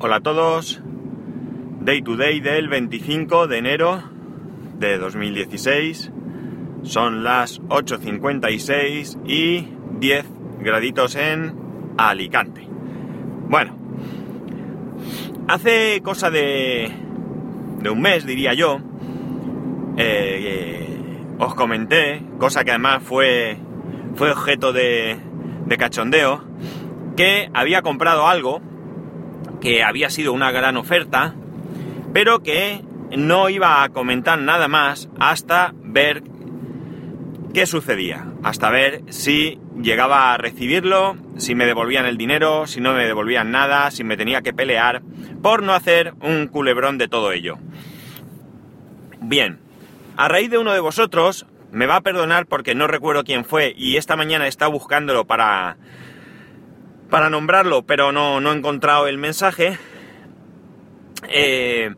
Hola a todos. Day to day del 25 de enero de 2016. Son las 8.56 y 10 graditos en Alicante. Bueno, hace cosa de, de un mes, diría yo, eh, os comenté, cosa que además fue, fue objeto de, de cachondeo, que había comprado algo que había sido una gran oferta, pero que no iba a comentar nada más hasta ver qué sucedía, hasta ver si llegaba a recibirlo, si me devolvían el dinero, si no me devolvían nada, si me tenía que pelear, por no hacer un culebrón de todo ello. Bien, a raíz de uno de vosotros, me va a perdonar porque no recuerdo quién fue y esta mañana estado buscándolo para, para nombrarlo, pero no, no he encontrado el mensaje. Eh,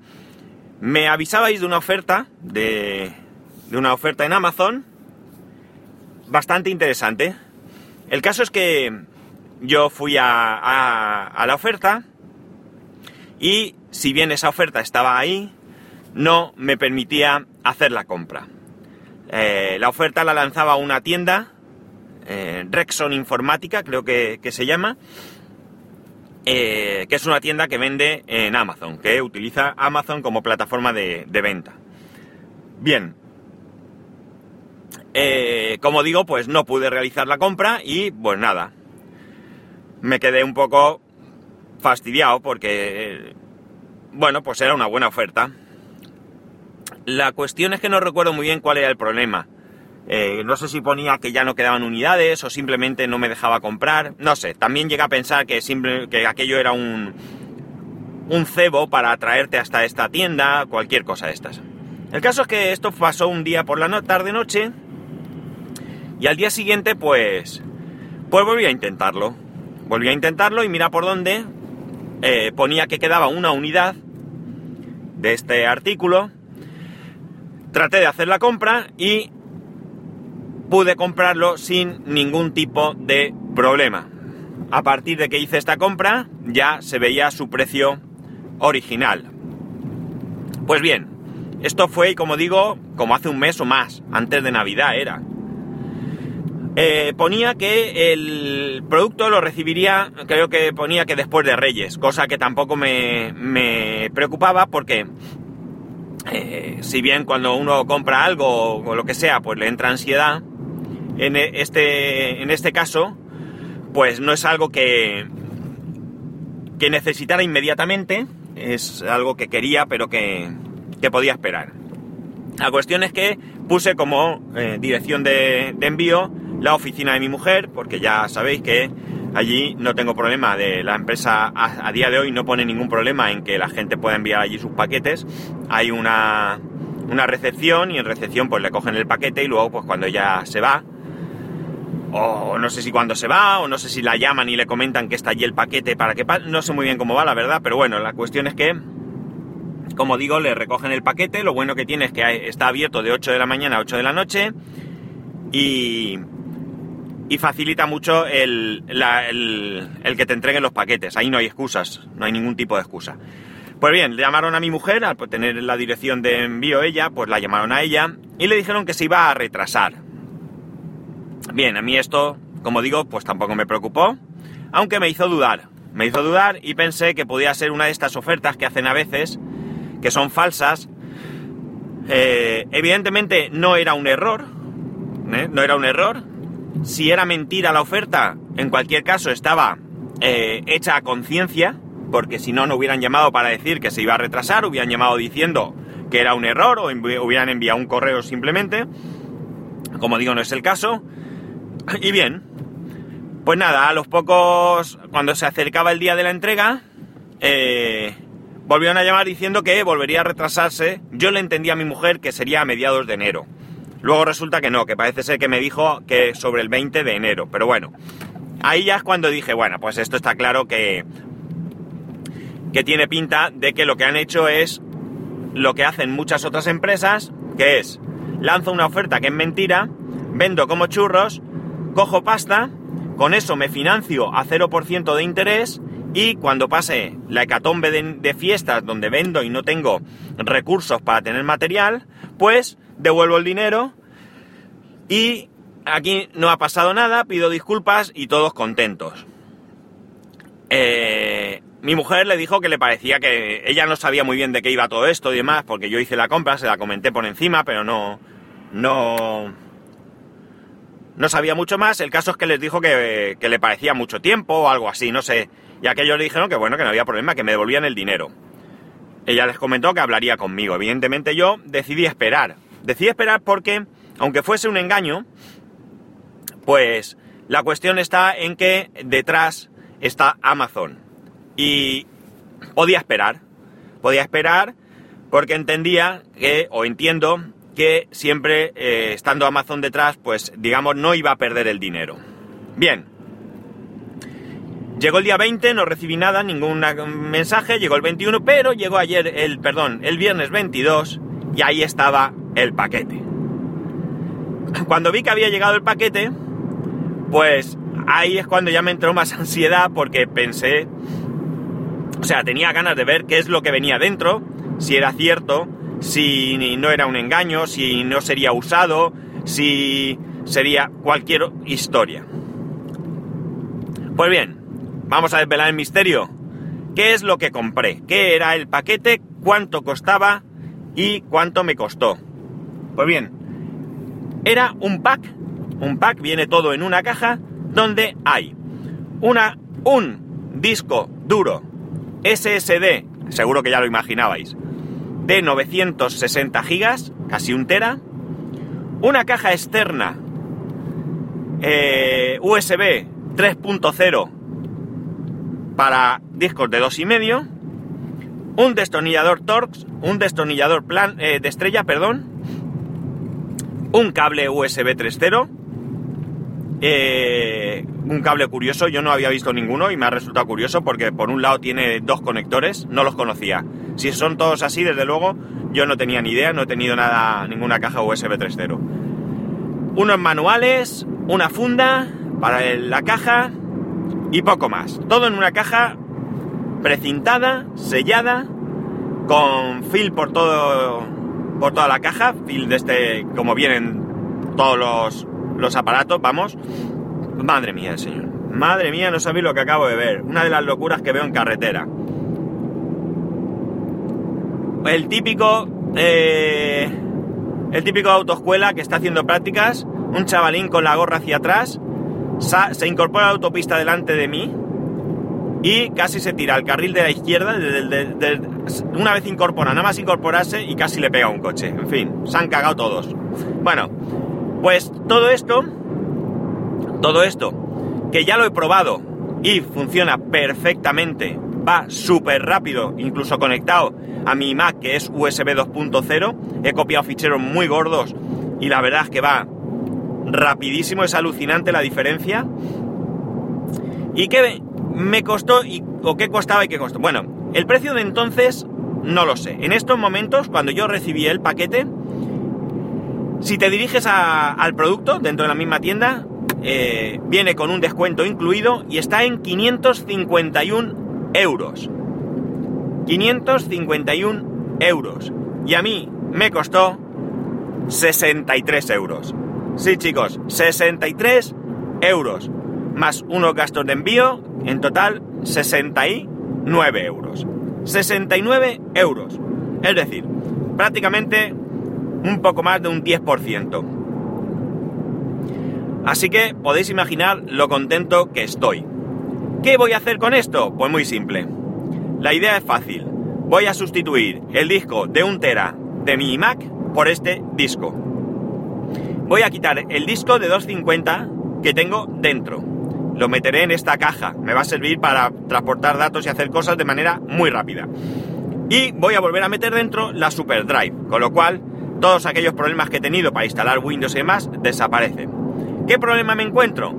me avisabais de una oferta, de, de una oferta en Amazon, bastante interesante. El caso es que yo fui a, a, la oferta y si bien esa oferta estaba ahí, no me permitía hacer la compra. Eh, la oferta la lanzaba una tienda, eh, Rexon Informática creo que, que se llama, eh, que es una tienda que vende en Amazon, que utiliza Amazon como plataforma de, venta. Bien, eh, como digo, pues no pude realizar la compra y pues nada, me quedé un poco fastidiado porque, bueno, pues era una buena oferta. La cuestión es que no recuerdo muy bien cuál era el problema. Eh, no sé si ponía que ya no quedaban unidades o simplemente no me dejaba comprar. No sé, también llega a pensar que, simple, que aquello era un, un cebo para atraerte hasta esta tienda, cualquier cosa de estas. El caso es que esto pasó un día por la no tarde-noche y al día siguiente pues, pues volví a intentarlo. Volví a intentarlo y mira por dónde eh, ponía que quedaba una unidad de este artículo. Traté de hacer la compra y pude comprarlo sin ningún tipo de problema. A partir de que hice esta compra ya se veía su precio original. Pues bien, esto fue, como digo, como hace un mes o más, antes de Navidad era. Eh, ponía que el producto lo recibiría, creo que ponía que después de Reyes, cosa que tampoco me, me preocupaba porque eh, si bien cuando uno compra algo o lo que sea, pues le entra ansiedad, en este, en este caso, pues no es algo que, que necesitara inmediatamente, es algo que quería pero que, que podía esperar. La cuestión es que puse como eh, dirección de, envío la oficina de mi mujer, porque ya sabéis que allí no tengo problema de la empresa a, a, día de hoy no pone ningún problema en que la gente pueda enviar allí sus paquetes. Hay una, una recepción y en recepción pues le cogen el paquete y luego pues cuando ella se va, o no sé si cuando se va, o no sé si la llaman y le comentan que está allí el paquete para que... No sé muy bien cómo va, la verdad, pero bueno, la cuestión es que, como digo, le recogen el paquete, lo bueno que tiene es que está abierto de 8 de la mañana a 8 de la noche y, y facilita mucho el, el, el que te entreguen los paquetes, ahí no hay excusas, no hay ningún tipo de excusa. Pues bien, le llamaron a mi mujer, al tener la dirección de envío ella, pues la llamaron a ella y le dijeron que se iba a retrasar Bien, a mí esto, como digo, pues tampoco me preocupó, aunque me hizo dudar. Me hizo dudar y pensé que podía ser una de estas ofertas que hacen a veces, que son falsas. Eh, evidentemente no era un error, ¿eh? no era un error. Si era mentira la oferta, en cualquier caso estaba eh, hecha a conciencia, porque si no, no hubieran llamado para decir que se iba a retrasar, hubieran llamado diciendo que era un error o hubieran enviado un correo simplemente. Como digo, no es el caso. Y bien, pues nada, a los pocos, cuando se acercaba el día de la entrega, eh, volvieron a llamar diciendo que volvería a retrasarse. Yo le entendí a mi mujer que sería a mediados de enero. Luego resulta que no, que parece ser que me dijo que sobre el 20 de enero. Pero bueno, ahí ya es cuando dije, bueno, pues esto está claro que, que tiene pinta de que lo que han hecho es lo que hacen muchas otras empresas, que es, lanzo una oferta que es mentira, vendo como churros, cojo pasta, con eso me financio a 0% de interés y cuando pase la hecatombe de, fiestas donde vendo y no tengo recursos para tener material, pues devuelvo el dinero y aquí no ha pasado nada, pido disculpas y todos contentos. Eh, mi mujer le dijo que le parecía que ella no sabía muy bien de qué iba todo esto y demás, porque yo hice la compra, se la comenté por encima, pero no, no, no sabía mucho más. El caso es que les dijo que, que le parecía mucho tiempo o algo así, no sé. Y aquellos le dijeron que bueno, que no había problema, que me devolvían el dinero. Ella les comentó que hablaría conmigo. Evidentemente yo decidí esperar. Decidí esperar porque, aunque fuese un engaño, pues la cuestión está en que detrás está Amazon. Y podía esperar. Podía esperar porque entendía que, o entiendo, que siempre eh, estando Amazon detrás, pues digamos, no iba a perder el dinero. Bien. Llegó el día 20, no recibí nada, ningún mensaje, llegó el 21, pero llegó ayer el, perdón, el viernes 22 y ahí estaba el paquete. Cuando vi que había llegado el paquete, pues ahí es cuando ya me entró más ansiedad porque pensé, o sea, tenía ganas de ver qué es lo que venía dentro, si era cierto, si no era un engaño, si no sería usado, si sería cualquier historia. Pues bien, vamos a desvelar el misterio. ¿Qué es lo que compré? ¿Qué era el paquete? ¿Cuánto costaba? ¿Y cuánto me costó? Pues bien, era un pack. Un pack viene todo en una caja donde hay una, un disco duro SSD, seguro que ya lo imaginabais, de 960 gigas, casi un tera, una caja externa eh, USB 3.0 para discos de 2,5, un destornillador Torx, un destornillador plan, eh, de estrella, perdón, un cable USB 3.0, eh, un cable curioso, yo no había visto ninguno y me ha resultado curioso porque por un lado tiene dos conectores, no los conocía. Si son todos así, desde luego, yo no tenía ni idea, no he tenido nada, ninguna caja USB 3.0. Unos manuales, una funda para la caja y poco más. Todo en una caja precintada, sellada, con fil por todo por toda la caja, fil de este, como vienen todos los los aparatos, vamos. Madre mía, señor. Madre mía, no sabéis lo que acabo de ver. Una de las locuras que veo en carretera. El típico... Eh, el típico autoescuela que está haciendo prácticas. Un chavalín con la gorra hacia atrás. Se incorpora a la autopista delante de mí. Y casi se tira al carril de la izquierda. una vez incorpora, nada más incorporarse y casi le pega un coche. En fin, se han cagado todos. Bueno, pues todo esto, todo esto, que ya lo he probado y funciona perfectamente, va súper rápido, incluso conectado a mi Mac que es USB 2.0, he copiado ficheros muy gordos y la verdad es que va rapidísimo, es alucinante la diferencia. ¿Y qué me costó y, o qué costaba y qué costó? Bueno, el precio de entonces no lo sé. En estos momentos, cuando yo recibí el paquete, si te diriges al producto dentro de la misma tienda, eh, viene con un descuento incluido y está en 551 euros. 551 euros. Y a mí me costó 63 euros. Sí, chicos, 63 euros. Más unos gastos de envío, en total 69 euros. 69 euros. Es decir, prácticamente un poco más de un 10%. Así que podéis imaginar lo contento que estoy. ¿Qué voy a hacer con esto? Pues muy simple. La idea es fácil. Voy a sustituir el disco de un tera de mi Mac por este disco. Voy a quitar el disco de 250 que tengo dentro. Lo meteré en esta caja. Me va a servir para transportar datos y hacer cosas de manera muy rápida. Y voy a volver a meter dentro la SuperDrive, con lo cual todos aquellos problemas que he tenido para instalar Windows y demás desaparecen. ¿Qué problema me encuentro?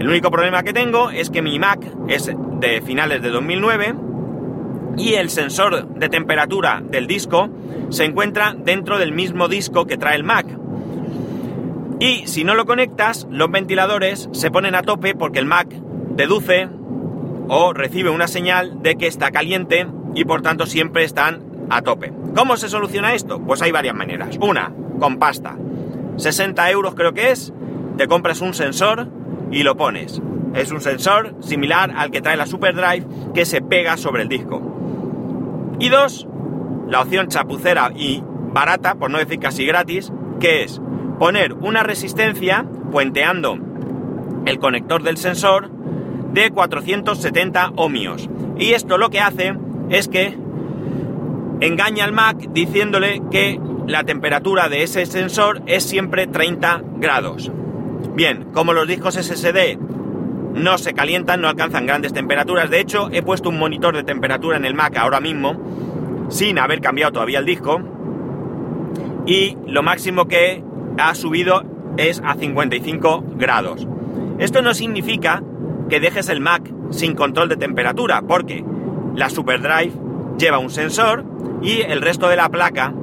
El único problema que tengo es que mi Mac es de finales de 2009 y el sensor de temperatura del disco se encuentra dentro del mismo disco que trae el Mac. Y si no lo conectas, los ventiladores se ponen a tope porque el Mac deduce o recibe una señal de que está caliente y por tanto siempre están a tope. ¿Cómo se soluciona esto? Pues hay varias maneras. Una, con pasta. 60 euros creo que es, te compras un sensor y lo pones. Es un sensor similar al que trae la SuperDrive que se pega sobre el disco. Y dos, la opción chapucera y barata, por no decir casi gratis, que es poner una resistencia puenteando el conector del sensor de 470 ohmios. Y esto lo que hace es que engaña al Mac diciéndole que la temperatura de ese sensor es siempre 30 grados. Bien, como los discos SSD no se calientan, no alcanzan grandes temperaturas, de hecho he puesto un monitor de temperatura en el Mac ahora mismo, sin haber cambiado todavía el disco, y lo máximo que ha subido es a 55 grados. Esto no significa que dejes el Mac sin control de temperatura, porque la SuperDrive lleva un sensor y el resto de la placa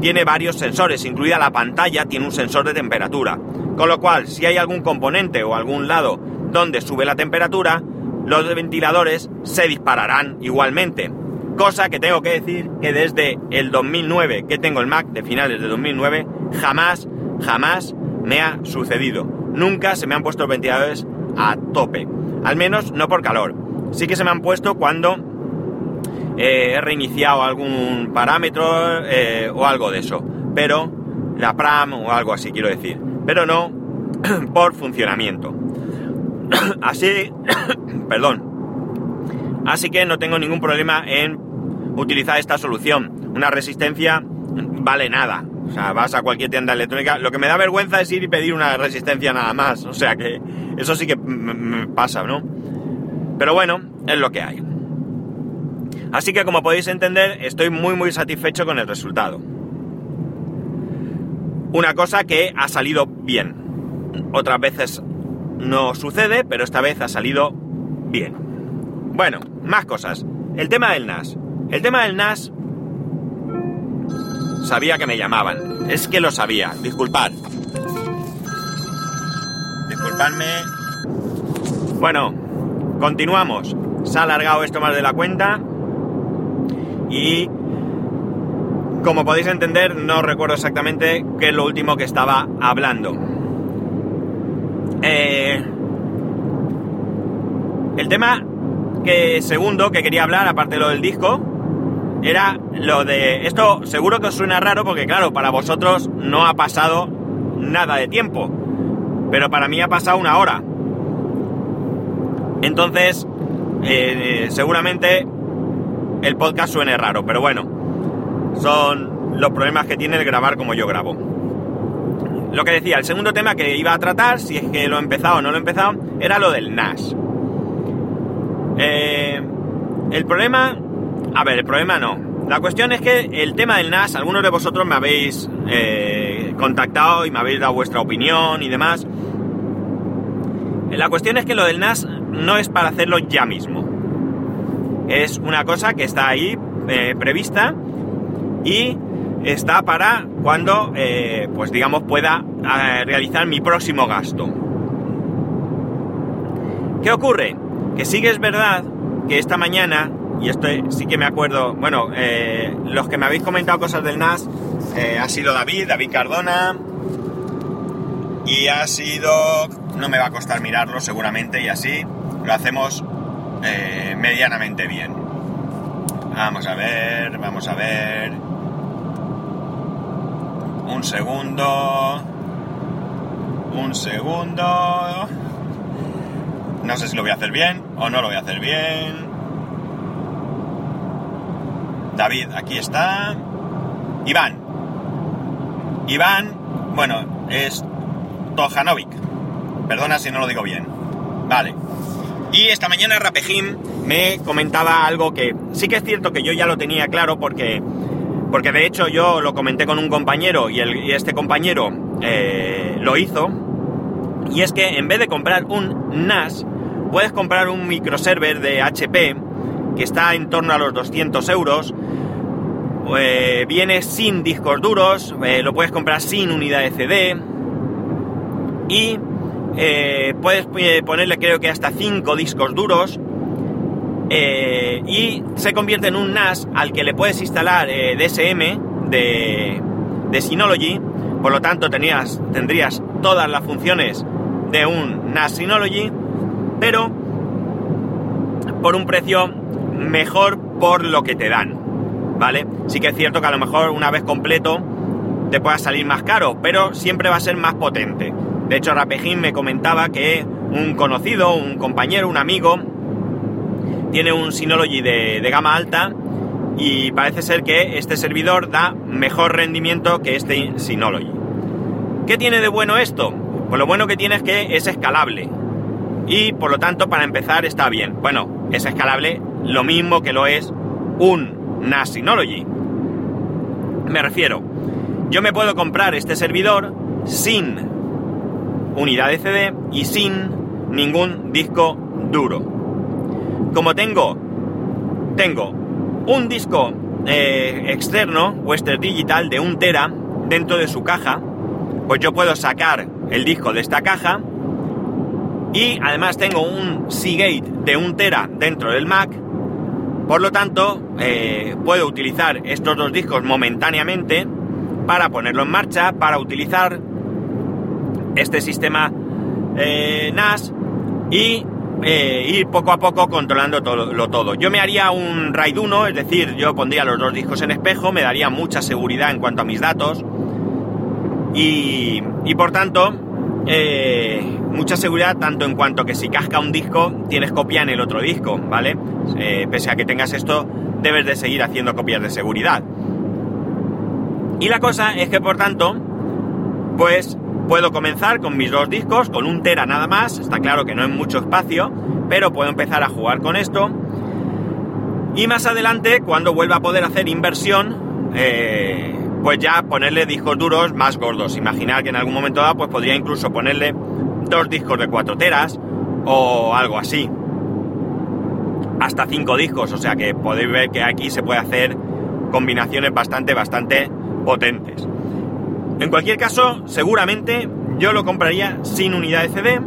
tiene varios sensores, incluida la pantalla tiene un sensor de temperatura. Con lo cual, si hay algún componente o algún lado donde sube la temperatura, los ventiladores se dispararán igualmente. Cosa que tengo que decir que desde el 2009 que tengo el Mac, de finales de 2009, jamás, jamás me ha sucedido. Nunca se me han puesto los ventiladores a tope. Al menos no por calor. Sí que se me han puesto cuando eh, he reiniciado algún parámetro eh, o algo de eso. Pero la PRAM o algo así quiero decir. Pero no por funcionamiento. así, perdón. Así que no tengo ningún problema en utilizar esta solución. Una resistencia vale nada. O sea, vas a cualquier tienda electrónica. Lo que me da vergüenza es ir y pedir una resistencia nada más. O sea que eso sí que me pasa, ¿no? Pero bueno, es lo que hay. Así que como podéis entender, estoy muy muy satisfecho con el resultado. Una cosa que ha salido bien. Otras veces no sucede, pero esta vez ha salido bien. Bueno, más cosas. El tema del NAS. El tema del NAS... Sabía que me llamaban. Es que lo sabía. Disculpad. Disculpadme. Bueno, continuamos. Se ha alargado esto más de la cuenta y como podéis entender no recuerdo exactamente qué es lo último que estaba hablando. Eh, el tema que segundo que quería hablar, aparte de lo del disco, era lo de... Esto seguro que os suena raro porque claro, para vosotros no ha pasado nada de tiempo, pero para mí ha pasado una hora. Entonces, eh, seguramente el podcast suene raro, pero bueno, son los problemas que tiene el grabar como yo grabo. Lo que decía, el segundo tema que iba a tratar, si es que lo he empezado o no lo he empezado, era lo del NAS. Eh, el problema, a ver, el problema no. La cuestión es que el tema del NAS, algunos de vosotros me habéis eh, contactado y me habéis dado vuestra opinión y demás. La cuestión es que lo del NAS no es para hacerlo ya mismo es una cosa que está ahí eh, prevista y está para cuando, eh, pues digamos, pueda eh, realizar mi próximo gasto. ¿Qué ocurre? Que sí que es verdad que esta mañana, y esto sí que me acuerdo, bueno, los que me habéis comentado cosas del NAS, ha sido David, David Cardona, y ha sido, no me va a costar mirarlo seguramente, y así lo hacemos eh, medianamente bien. Vamos a ver, vamos a ver. Un segundo. Un segundo. No sé si lo voy a hacer bien o no lo voy a hacer bien. David, aquí está. Iván. Iván, bueno, es Tojanovic. Perdona si no lo digo bien. Vale. Y esta mañana Rapejim me comentaba algo que sí que es cierto que yo ya lo tenía claro porque, porque de hecho yo lo comenté con un compañero y, este compañero eh, lo hizo. Y es que en vez de comprar un NAS, puedes comprar un microserver de HP que está en torno a los 200 euros. Eh, viene sin discos duros, eh, lo puedes comprar sin unidad de CD. Y puedes ponerle creo que hasta 5 discos duros eh, y se convierte en un NAS al que le puedes instalar eh, DSM de, de Synology, por lo tanto tenías, tendrías todas las funciones de un NAS Synology, pero por un precio mejor por lo que te dan, ¿vale? Sí que es cierto que a lo mejor una vez completo te pueda salir más caro, pero siempre va a ser más potente. De hecho, Rapejín me comentaba que un conocido, un compañero, un amigo, tiene un Synology de, de gama alta y parece ser que este servidor da mejor rendimiento que este Synology. ¿Qué tiene de bueno esto? Pues lo bueno que tiene es que es escalable y por lo tanto para empezar está bien. Bueno, es escalable lo mismo que lo es un NAS Synology. Me refiero, yo me puedo comprar este servidor sin unidad de CD y sin ningún disco duro. Como tengo, tengo un disco eh, externo, Western Digital, de un tera dentro de su caja, pues yo puedo sacar el disco de esta caja. Y además tengo un Seagate de un tera dentro del Mac, por lo tanto eh, puedo utilizar estos dos discos momentáneamente para ponerlo en marcha, para utilizar este sistema eh, NAS y eh, ir poco a poco controlando todo, todo. Yo me haría un RAID 1, es decir, yo pondría los dos discos en espejo, me daría mucha seguridad en cuanto a mis datos y, y por tanto eh, mucha seguridad tanto en cuanto que si casca un disco tienes copia en el otro disco, ¿vale? pese a que tengas esto, debes de seguir haciendo copias de seguridad. Y la cosa es que por tanto, pues puedo comenzar con mis dos discos, con un tera nada más, está claro que no es mucho espacio, pero puedo empezar a jugar con esto. Y más adelante, cuando vuelva a poder hacer inversión, eh, pues ya ponerle discos duros más gordos. Imaginar que en algún momento dado, pues podría incluso ponerle dos discos de 4 teras o algo así. Hasta cinco discos, o sea que podéis ver que aquí se puede hacer combinaciones bastante, bastante potentes. En cualquier caso, seguramente yo lo compraría sin unidad de CD,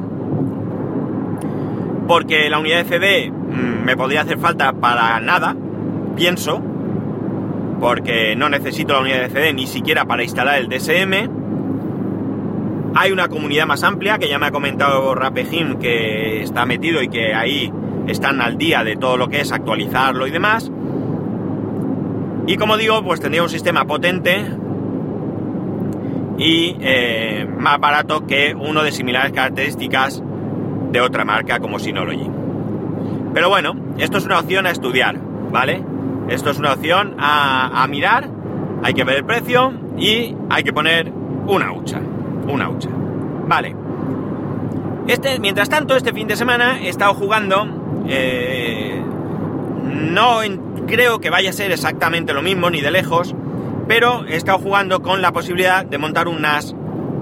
porque la unidad de CD mm, me podría hacer falta para nada, pienso, porque no necesito la unidad de CD ni siquiera para instalar el DSM. Hay una comunidad más amplia que ya me ha comentado Rapejim que está metido y que ahí están al día de todo lo que es actualizarlo y demás. Y como digo, pues tendría un sistema potente y eh, más barato que uno de similares características de otra marca como Synology. Pero bueno, esto es una opción a estudiar, ¿vale? Esto es una opción a, mirar, hay que ver el precio y hay que poner una hucha, una hucha. Vale. Este, mientras tanto, este fin de semana he estado jugando. Eh, no creo que vaya a ser exactamente lo mismo, ni de lejos, pero he estado jugando con la posibilidad de montar un NAS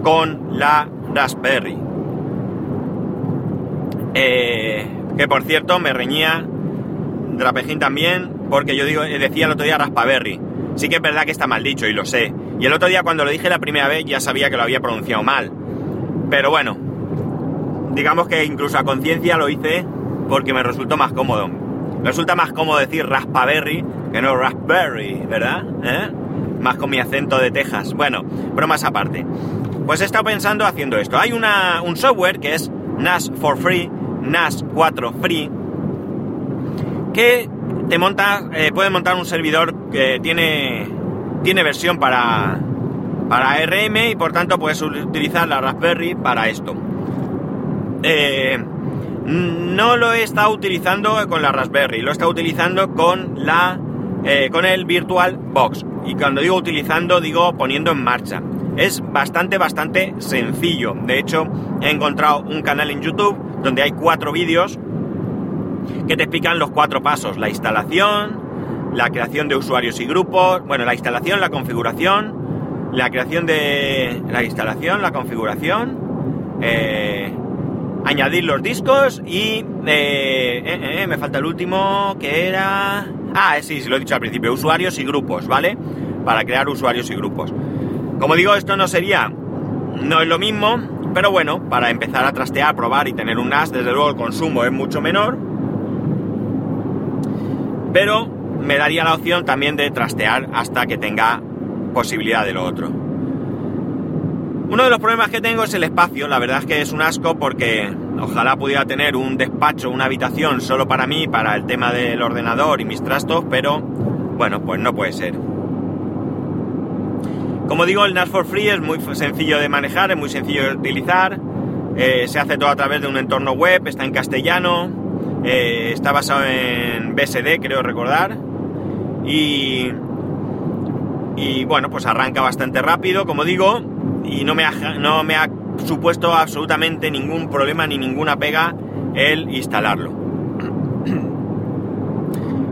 con la Raspberry. Eh, que por cierto me reñía Drapejín también, porque yo digo, decía el otro día Raspberry. Sí que es verdad que está mal dicho y lo sé. Y el otro día cuando lo dije la primera vez ya sabía que lo había pronunciado mal. Pero bueno, digamos que incluso a conciencia lo hice porque me resultó más cómodo. Resulta más cómodo decir Raspberry que no Raspberry, ¿verdad? ¿Eh? Más con mi acento de Texas. Bueno, bromas aparte. Pues he estado pensando haciendo esto. Hay un software que es NAS for Free, NAS 4 Free, que te monta, eh, puede montar un servidor que tiene, tiene versión para, para RM y por tanto puedes utilizar la Raspberry para esto. Eh, no lo he estado utilizando con la Raspberry, lo he estado utilizando con la eh, con el Virtual Box. Y cuando digo utilizando, digo poniendo en marcha. Es bastante, bastante sencillo. De hecho, he encontrado un canal en YouTube donde hay cuatro vídeos que te explican los cuatro pasos. La instalación, la creación de usuarios y grupos, bueno, la instalación, la configuración, la creación de la instalación, la configuración, eh, añadir los discos y eh, eh, me falta el último que era... Ah, sí, lo he dicho al principio, usuarios y grupos, ¿vale? Para crear usuarios y grupos. Como digo, esto no sería, no es lo mismo, pero bueno, para empezar a trastear, probar y tener un NAS, desde luego el consumo es mucho menor. pero me daría la opción también de trastear hasta que tenga posibilidad de lo otro. Uno de los problemas que tengo es el espacio, la verdad es que es un asco porque ojalá pudiera tener un despacho, una habitación solo para mí, para el tema del ordenador y mis trastos, pero bueno, pues no puede ser. Como digo, el NAS for Free es muy sencillo de manejar, es muy sencillo de utilizar, eh, se hace todo a través de un entorno web, está en castellano, eh, está basado en BSD, creo recordar, y, y bueno, pues arranca bastante rápido, como digo, y no me ha, no me ha supuesto absolutamente ningún problema ni ninguna pega el instalarlo.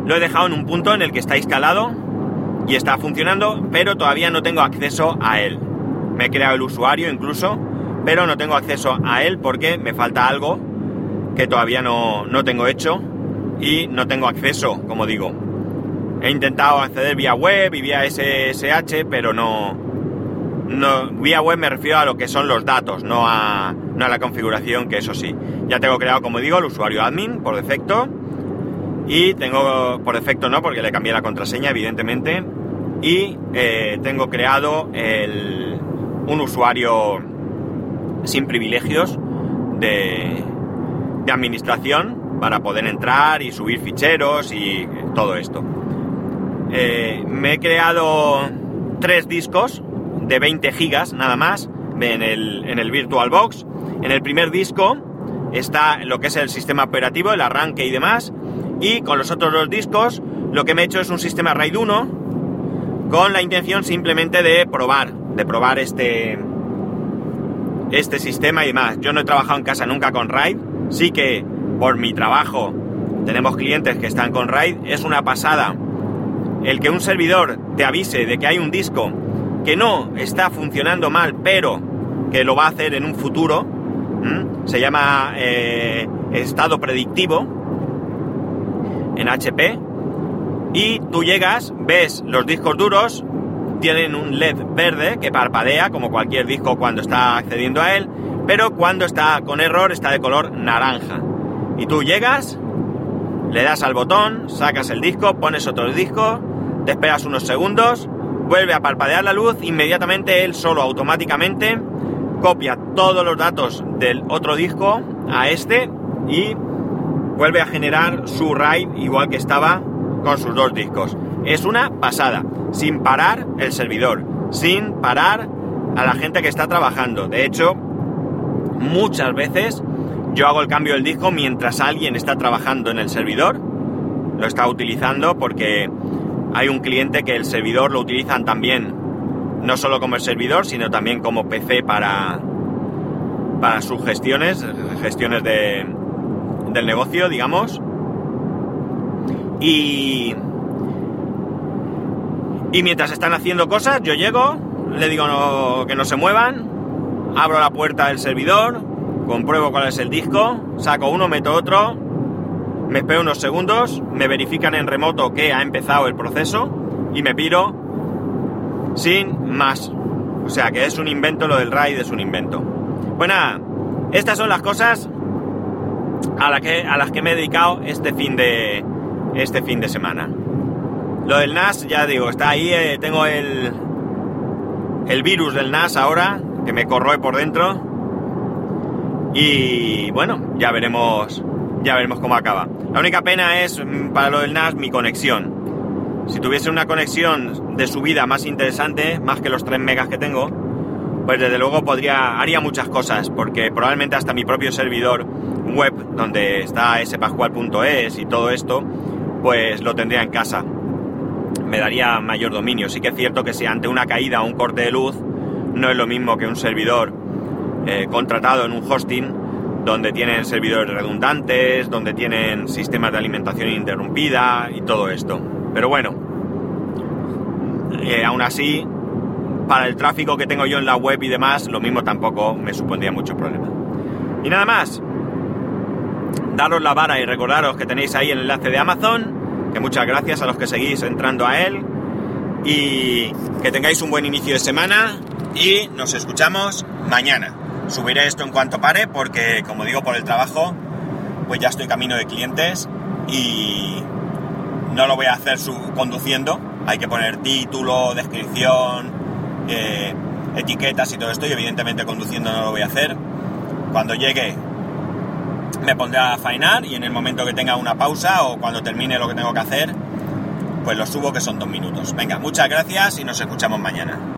Lo he dejado en un punto en el que está instalado y está funcionando, pero todavía no tengo acceso a él. Me he creado el usuario incluso, pero no tengo acceso a él porque me falta algo que todavía no, no tengo hecho y no tengo acceso, como digo. He intentado acceder vía web y vía SSH, pero no, no, vía web me refiero a lo que son los datos, no a, no a la configuración, que eso sí. Ya tengo creado, como digo, el usuario admin por defecto. Y tengo, por defecto no, porque le cambié la contraseña, evidentemente. Y eh, tengo creado el, un usuario sin privilegios de, administración para poder entrar y subir ficheros y todo esto. Eh, me he creado tres discos de 20 gigas nada más en el, en el VirtualBox. En el primer disco está lo que es el sistema operativo, el arranque y demás. Y con los otros dos discos lo que me he hecho es un sistema RAID 1 con la intención simplemente de probar, de probar este, este sistema y demás. Yo no he trabajado en casa nunca con RAID, sí que por mi trabajo tenemos clientes que están con RAID, es una pasada el que un servidor te avise de que hay un disco que no está funcionando mal, pero que lo va a hacer en un futuro, se llama eh, estado predictivo en HP, y tú llegas, ves los discos duros, tienen un LED verde que parpadea como cualquier disco cuando está accediendo a él, pero cuando está con error está de color naranja. Y tú llegas, le das al botón, sacas el disco, pones otro disco, te esperas unos segundos, vuelve a parpadear la luz, inmediatamente él solo automáticamente copia todos los datos del otro disco a este y vuelve a generar su RAID igual que estaba con sus dos discos. Es una pasada, sin parar el servidor, sin parar a la gente que está trabajando. De hecho, muchas veces yo hago el cambio del disco mientras alguien está trabajando en el servidor, lo está utilizando porque hay un cliente que el servidor lo utilizan también, no solo como el servidor, sino también como PC para, para sus gestiones, gestiones de, del negocio, digamos. Y, y mientras están haciendo cosas, yo llego, le digo que no se muevan, abro la puerta del servidor, compruebo cuál es el disco, saco uno, meto otro, me espero unos segundos, me verifican en remoto que ha empezado el proceso y me piro sin más. O sea que es un invento, lo del RAID es un invento. Bueno, estas son las cosas a, que, a las que me he dedicado este fin de, este fin de semana. Lo del NAS, ya digo, está ahí, eh, tengo el, el virus del NAS ahora, que me corroe por dentro. Y bueno, ya veremos, ya veremos cómo acaba. La única pena es, mm, para lo del NAS, mi conexión. Si tuviese una conexión de subida más interesante, más que los 3 megas que tengo, pues desde luego podría, haría muchas cosas, porque probablemente hasta mi propio servidor web, donde está spascual.es y todo esto, pues lo tendría en casa me daría mayor dominio. Sí que es cierto que si ante una caída o un corte de luz no es lo mismo que un servidor eh, contratado en un hosting donde tienen servidores redundantes, donde tienen sistemas de alimentación interrumpida y todo esto. Pero bueno, eh, aún así, para el tráfico que tengo yo en la web y demás, lo mismo tampoco me supondría mucho problema. Y nada más, daros la vara y recordaros que tenéis ahí el enlace de Amazon que muchas gracias a los que seguís entrando a él y que tengáis un buen inicio de semana y nos escuchamos mañana. Subiré esto en cuanto pare porque, como digo, por el trabajo, pues ya estoy camino de clientes y, no lo voy a hacer conduciendo, hay que poner título, descripción, eh, etiquetas y todo esto, y evidentemente conduciendo no lo voy a hacer. Cuando llegue me pondré a faenar y en el momento que tenga una pausa o cuando termine lo que tengo que hacer, pues lo subo que son dos minutos. Venga, muchas gracias y nos escuchamos mañana.